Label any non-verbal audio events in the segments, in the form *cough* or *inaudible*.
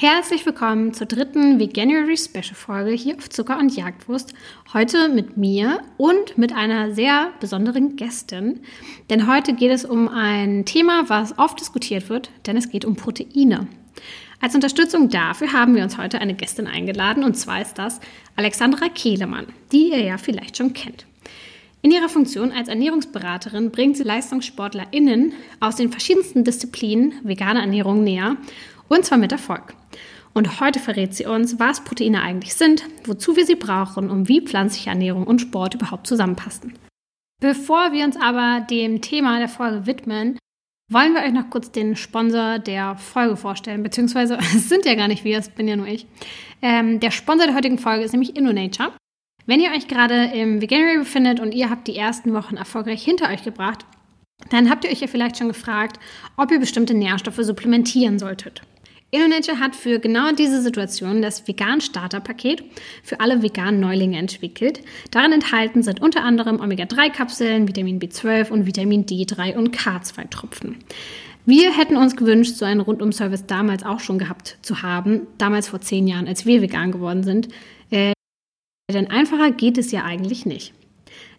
Herzlich willkommen zur dritten Veganuary Special Folge hier auf Zucker und Jagdwurst. Heute mit mir und mit einer sehr besonderen Gästin. Denn heute geht es um ein Thema, was oft diskutiert wird, denn es geht um Proteine. Als Unterstützung dafür haben wir uns heute eine Gästin eingeladen und zwar ist das Alexandra Kehlemann, die ihr ja vielleicht schon kennt. In ihrer Funktion als Ernährungsberaterin bringt sie LeistungssportlerInnen aus den verschiedensten Disziplinen vegane Ernährung näher und zwar mit Erfolg. Und heute verrät sie uns, was Proteine eigentlich sind, wozu wir sie brauchen und wie pflanzliche Ernährung und Sport überhaupt zusammenpassen. Bevor wir uns aber dem Thema der Folge widmen, wollen wir euch noch kurz den Sponsor der Folge vorstellen, beziehungsweise *laughs* es sind ja gar nicht wir, es bin ja nur ich. Ähm, der Sponsor der heutigen Folge ist nämlich InnoNature. Wenn ihr euch gerade im Veganuary befindet und ihr habt die ersten Wochen erfolgreich hinter euch gebracht, dann habt ihr euch ja vielleicht schon gefragt, ob ihr bestimmte Nährstoffe supplementieren solltet. InnoNature hat für genau diese Situation das Vegan Starter Paket für alle veganen Neulinge entwickelt. Darin enthalten sind unter anderem Omega-3-Kapseln, Vitamin B12 und Vitamin D3 und K2-Tropfen. Wir hätten uns gewünscht, so einen Rundum-Service damals auch schon gehabt zu haben, damals vor zehn Jahren, als wir vegan geworden sind. Äh, denn einfacher geht es ja eigentlich nicht.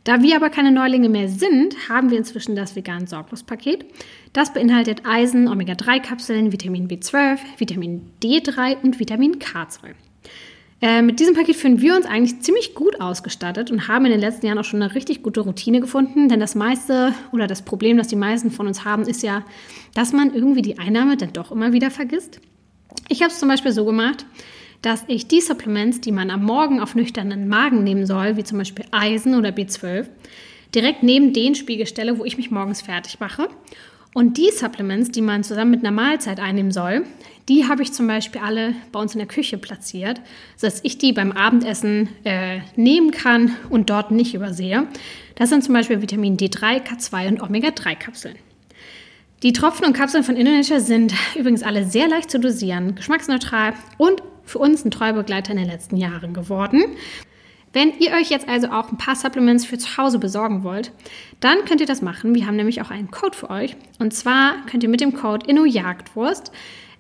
Da wir aber keine Neulinge mehr sind, haben wir inzwischen das vegan Sorglos-Paket. Das beinhaltet Eisen, Omega-3-Kapseln, Vitamin B12, Vitamin D3 und Vitamin K2. Äh, mit diesem Paket fühlen wir uns eigentlich ziemlich gut ausgestattet und haben in den letzten Jahren auch schon eine richtig gute Routine gefunden, denn das meiste oder das Problem, das die meisten von uns haben, ist ja, dass man irgendwie die Einnahme dann doch immer wieder vergisst. Ich habe es zum Beispiel so gemacht, dass ich die Supplements, die man am Morgen auf nüchternen Magen nehmen soll, wie zum Beispiel Eisen oder B12, direkt neben den Spiegel stelle, wo ich mich morgens fertig mache. Und die Supplements, die man zusammen mit einer Mahlzeit einnehmen soll, die habe ich zum Beispiel alle bei uns in der Küche platziert, sodass ich die beim Abendessen äh, nehmen kann und dort nicht übersehe. Das sind zum Beispiel Vitamin D3, K2 und Omega-3-Kapseln. Die Tropfen und Kapseln von Indonesia sind übrigens alle sehr leicht zu dosieren, geschmacksneutral und für uns ein treuer Begleiter in den letzten Jahren geworden. Wenn ihr euch jetzt also auch ein paar Supplements für zu Hause besorgen wollt, dann könnt ihr das machen. Wir haben nämlich auch einen Code für euch. Und zwar könnt ihr mit dem Code InnoJagdwurst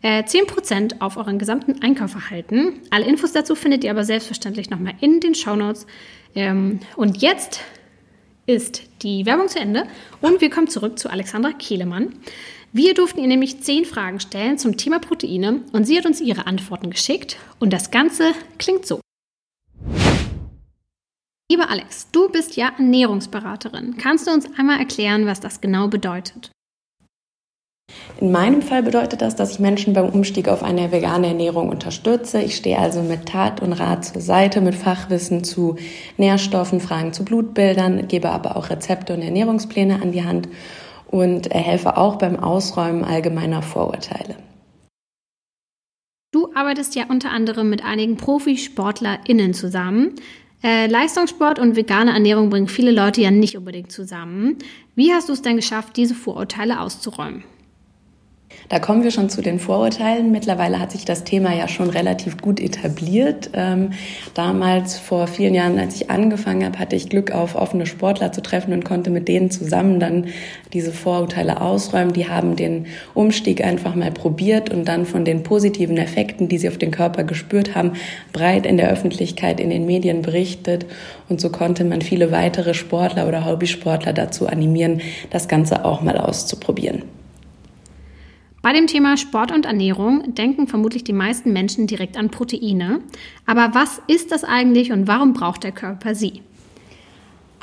äh, 10% auf euren gesamten Einkauf erhalten. Alle Infos dazu findet ihr aber selbstverständlich nochmal in den Shownotes. Ähm, und jetzt ist die Werbung zu Ende und wir kommen zurück zu Alexandra Kehlemann. Wir durften ihr nämlich zehn Fragen stellen zum Thema Proteine und sie hat uns ihre Antworten geschickt und das Ganze klingt so. Lieber Alex, du bist ja Ernährungsberaterin. Kannst du uns einmal erklären, was das genau bedeutet? In meinem Fall bedeutet das, dass ich Menschen beim Umstieg auf eine vegane Ernährung unterstütze. Ich stehe also mit Tat und Rat zur Seite, mit Fachwissen zu Nährstoffen, Fragen zu Blutbildern, gebe aber auch Rezepte und Ernährungspläne an die Hand und helfe auch beim Ausräumen allgemeiner Vorurteile. Du arbeitest ja unter anderem mit einigen ProfisportlerInnen zusammen. Äh, Leistungssport und vegane Ernährung bringen viele Leute ja nicht unbedingt zusammen. Wie hast du es denn geschafft, diese Vorurteile auszuräumen? Da kommen wir schon zu den Vorurteilen. Mittlerweile hat sich das Thema ja schon relativ gut etabliert. Ähm, damals, vor vielen Jahren, als ich angefangen habe, hatte ich Glück, auf offene Sportler zu treffen und konnte mit denen zusammen dann diese Vorurteile ausräumen. Die haben den Umstieg einfach mal probiert und dann von den positiven Effekten, die sie auf den Körper gespürt haben, breit in der Öffentlichkeit, in den Medien berichtet. Und so konnte man viele weitere Sportler oder Hobbysportler dazu animieren, das Ganze auch mal auszuprobieren. Bei dem Thema Sport und Ernährung denken vermutlich die meisten Menschen direkt an Proteine. Aber was ist das eigentlich und warum braucht der Körper sie?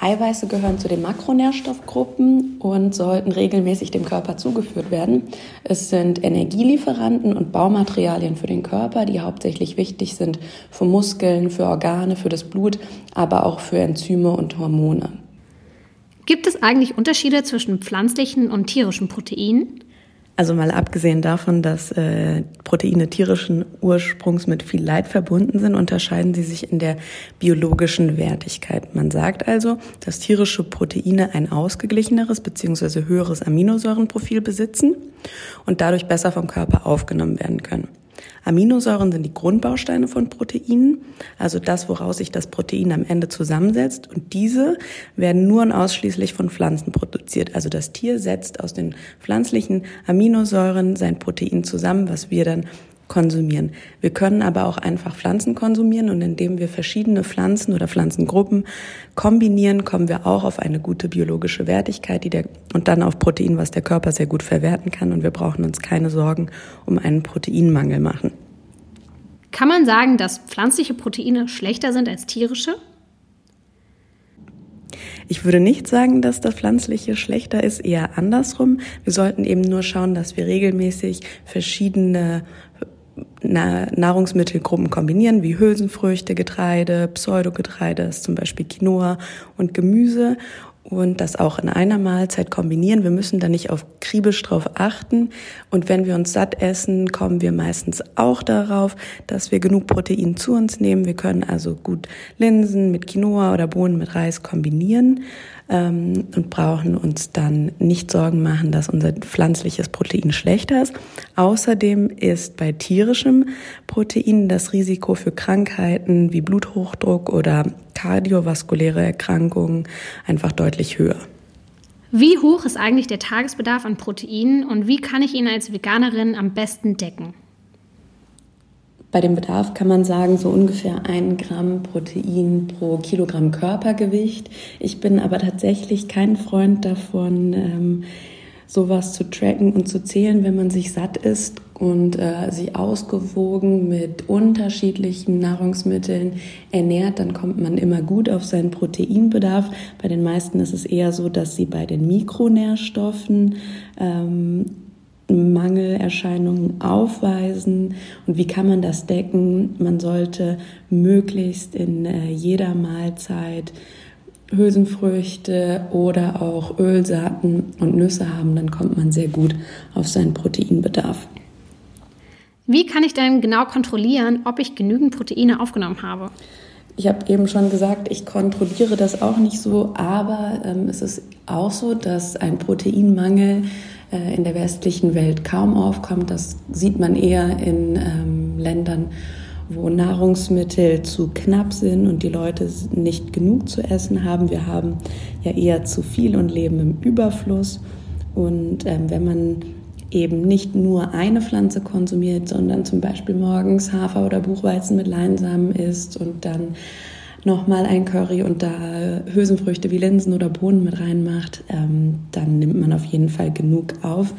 Eiweiße gehören zu den Makronährstoffgruppen und sollten regelmäßig dem Körper zugeführt werden. Es sind Energielieferanten und Baumaterialien für den Körper, die hauptsächlich wichtig sind für Muskeln, für Organe, für das Blut, aber auch für Enzyme und Hormone. Gibt es eigentlich Unterschiede zwischen pflanzlichen und tierischen Proteinen? Also mal abgesehen davon, dass äh, Proteine tierischen Ursprungs mit viel Leid verbunden sind, unterscheiden sie sich in der biologischen Wertigkeit. Man sagt also, dass tierische Proteine ein ausgeglicheneres bzw. höheres Aminosäurenprofil besitzen und dadurch besser vom Körper aufgenommen werden können. Aminosäuren sind die Grundbausteine von Proteinen, also das, woraus sich das Protein am Ende zusammensetzt. Und diese werden nur und ausschließlich von Pflanzen produziert. Also das Tier setzt aus den pflanzlichen Aminosäuren sein Protein zusammen, was wir dann konsumieren. Wir können aber auch einfach Pflanzen konsumieren und indem wir verschiedene Pflanzen oder Pflanzengruppen kombinieren, kommen wir auch auf eine gute biologische Wertigkeit die der, und dann auf Protein, was der Körper sehr gut verwerten kann und wir brauchen uns keine Sorgen um einen Proteinmangel machen. Kann man sagen, dass pflanzliche Proteine schlechter sind als tierische? Ich würde nicht sagen, dass das Pflanzliche schlechter ist, eher andersrum. Wir sollten eben nur schauen, dass wir regelmäßig verschiedene Nahrungsmittelgruppen kombinieren, wie Hülsenfrüchte, Getreide, Pseudogetreide, ist zum Beispiel Quinoa und Gemüse und das auch in einer Mahlzeit kombinieren. Wir müssen da nicht auf kriebisch drauf achten. Und wenn wir uns satt essen, kommen wir meistens auch darauf, dass wir genug Protein zu uns nehmen. Wir können also gut Linsen mit Quinoa oder Bohnen mit Reis kombinieren ähm, und brauchen uns dann nicht Sorgen machen, dass unser pflanzliches Protein schlechter ist. Außerdem ist bei tierischem Protein das Risiko für Krankheiten wie Bluthochdruck oder kardiovaskuläre Erkrankungen einfach deutlich höher. Wie hoch ist eigentlich der Tagesbedarf an Proteinen und wie kann ich ihn als Veganerin am besten decken? Bei dem Bedarf kann man sagen, so ungefähr ein Gramm Protein pro Kilogramm Körpergewicht. Ich bin aber tatsächlich kein Freund davon, ähm, sowas zu tracken und zu zählen, wenn man sich satt isst und äh, sich ausgewogen mit unterschiedlichen Nahrungsmitteln ernährt, dann kommt man immer gut auf seinen Proteinbedarf. Bei den meisten ist es eher so, dass sie bei den Mikronährstoffen ähm, Mangelerscheinungen aufweisen und wie kann man das decken? Man sollte möglichst in äh, jeder Mahlzeit Hülsenfrüchte oder auch Ölsaaten und Nüsse haben, dann kommt man sehr gut auf seinen Proteinbedarf. Wie kann ich denn genau kontrollieren, ob ich genügend Proteine aufgenommen habe? Ich habe eben schon gesagt, ich kontrolliere das auch nicht so, aber ähm, es ist auch so, dass ein Proteinmangel äh, in der westlichen Welt kaum aufkommt. Das sieht man eher in ähm, Ländern, wo Nahrungsmittel zu knapp sind und die Leute nicht genug zu essen haben. Wir haben ja eher zu viel und leben im Überfluss. Und ähm, wenn man eben nicht nur eine Pflanze konsumiert, sondern zum Beispiel morgens Hafer oder Buchweizen mit Leinsamen isst und dann nochmal ein Curry und da Hülsenfrüchte wie Linsen oder Bohnen mit reinmacht, ähm, dann nimmt man auf jeden Fall genug auf.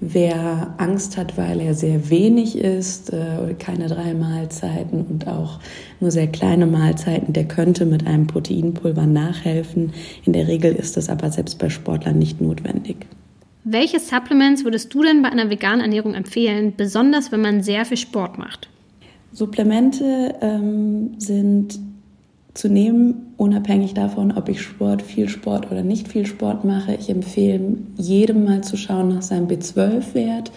Wer Angst hat, weil er sehr wenig isst, äh, keine drei Mahlzeiten und auch nur sehr kleine Mahlzeiten, der könnte mit einem Proteinpulver nachhelfen. In der Regel ist das aber selbst bei Sportlern nicht notwendig. Welche Supplements würdest du denn bei einer veganen Ernährung empfehlen, besonders wenn man sehr viel Sport macht? Supplemente ähm, sind zu nehmen, unabhängig davon, ob ich Sport, viel Sport oder nicht viel Sport mache. Ich empfehle jedem mal zu schauen nach seinem B12-Wert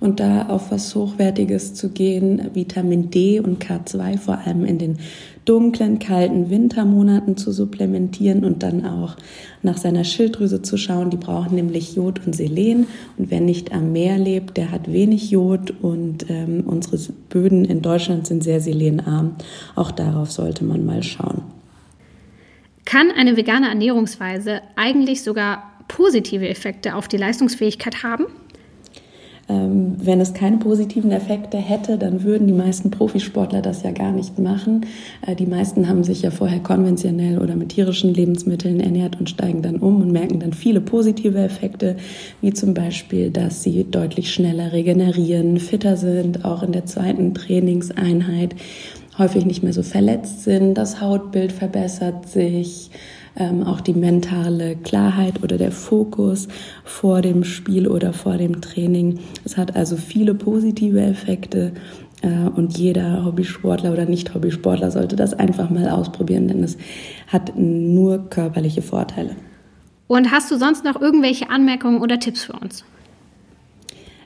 und da auf was Hochwertiges zu gehen, Vitamin D und K2 vor allem in den dunklen, kalten Wintermonaten zu supplementieren und dann auch nach seiner Schilddrüse zu schauen. Die brauchen nämlich Jod und Selen. Und wer nicht am Meer lebt, der hat wenig Jod und ähm, unsere Böden in Deutschland sind sehr selenarm. Auch darauf sollte man mal schauen. Kann eine vegane Ernährungsweise eigentlich sogar positive Effekte auf die Leistungsfähigkeit haben? Ähm, wenn es keine positiven Effekte hätte, dann würden die meisten Profisportler das ja gar nicht machen. Äh, die meisten haben sich ja vorher konventionell oder mit tierischen Lebensmitteln ernährt und steigen dann um und merken dann viele positive Effekte, wie zum Beispiel, dass sie deutlich schneller regenerieren, fitter sind, auch in der zweiten Trainingseinheit, häufig nicht mehr so verletzt sind, das Hautbild verbessert sich ähm, auch die mentale Klarheit oder der Fokus vor dem Spiel oder vor dem Training. Es hat also viele positive Effekte äh, und jeder Hobbysportler oder Nicht-Hobbysportler sollte das einfach mal ausprobieren, denn es hat nur körperliche Vorteile. Und hast du sonst noch irgendwelche Anmerkungen oder Tipps für uns?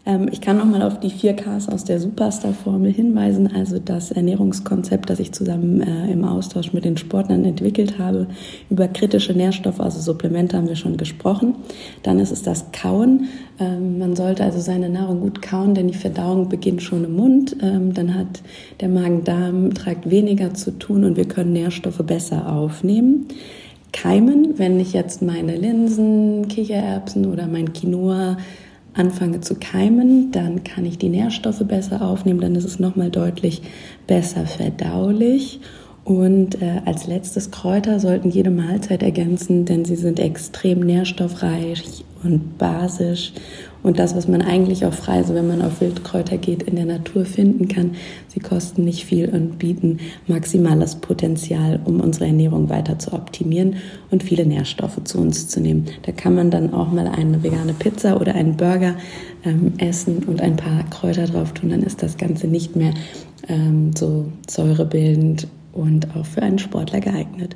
Ähm, ich kann nochmal auf die 4Ks aus der Superstar-Formel hinweisen, also das Ernährungskonzept, das ich zusammen äh, im Austausch mit den Sportlern entwickelt habe. Über kritische Nährstoffe, also Supplemente haben wir schon gesprochen. Dann ist es das Kauen. Ähm, man sollte also seine Nahrung gut kauen, denn die Verdauung beginnt schon im Mund. Ähm, dann hat der Magen-Darm, trägt weniger zu tun und wir können Nährstoffe besser aufnehmen. Keimen, wenn ich jetzt meine Linsen, Kichererbsen oder mein Quinoa anfange zu keimen, dann kann ich die Nährstoffe besser aufnehmen, dann ist es nochmal deutlich besser verdaulich. Und äh, als letztes Kräuter sollten jede Mahlzeit ergänzen, denn sie sind extrem nährstoffreich und basisch. Und das, was man eigentlich auch frei, so wenn man auf Wildkräuter geht, in der Natur finden kann, sie kosten nicht viel und bieten maximales Potenzial, um unsere Ernährung weiter zu optimieren und viele Nährstoffe zu uns zu nehmen. Da kann man dann auch mal eine vegane Pizza oder einen Burger ähm, essen und ein paar Kräuter drauf tun, dann ist das Ganze nicht mehr ähm, so säurebildend und auch für einen Sportler geeignet.